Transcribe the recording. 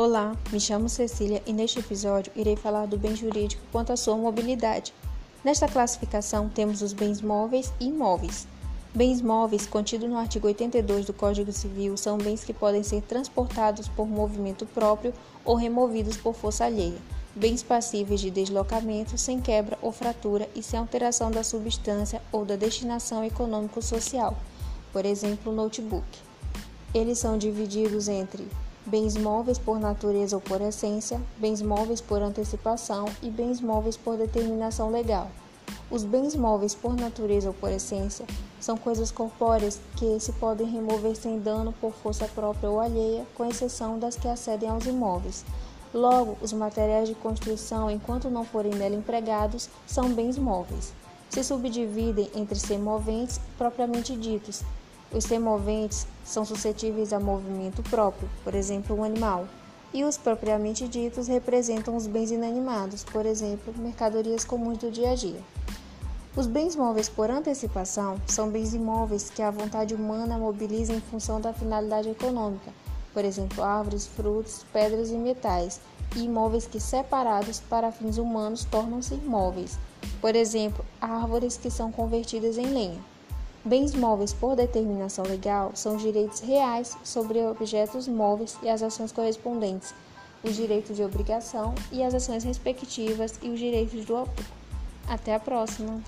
Olá, me chamo Cecília e neste episódio irei falar do bem jurídico quanto à sua mobilidade. Nesta classificação temos os bens móveis e imóveis. Bens móveis, contidos no artigo 82 do Código Civil, são bens que podem ser transportados por movimento próprio ou removidos por força alheia. Bens passíveis de deslocamento, sem quebra ou fratura e sem alteração da substância ou da destinação econômico-social, por exemplo, notebook. Eles são divididos entre bens móveis por natureza ou por essência, bens móveis por antecipação e bens móveis por determinação legal. Os bens móveis por natureza ou por essência são coisas corpóreas que se podem remover sem dano por força própria ou alheia, com exceção das que acedem aos imóveis. Logo, os materiais de construção, enquanto não forem nela empregados, são bens móveis. Se subdividem entre semoventes propriamente ditos, os semoventes são suscetíveis a movimento próprio, por exemplo, um animal, e os propriamente ditos representam os bens inanimados, por exemplo, mercadorias comuns do dia a dia. Os bens móveis por antecipação são bens imóveis que a vontade humana mobiliza em função da finalidade econômica, por exemplo, árvores, frutos, pedras e metais, e imóveis que separados para fins humanos tornam-se imóveis, por exemplo, árvores que são convertidas em lenha. Bens móveis por determinação legal são direitos reais sobre objetos móveis e as ações correspondentes, os direitos de obrigação e as ações respectivas e os direitos do autor. Até a próxima!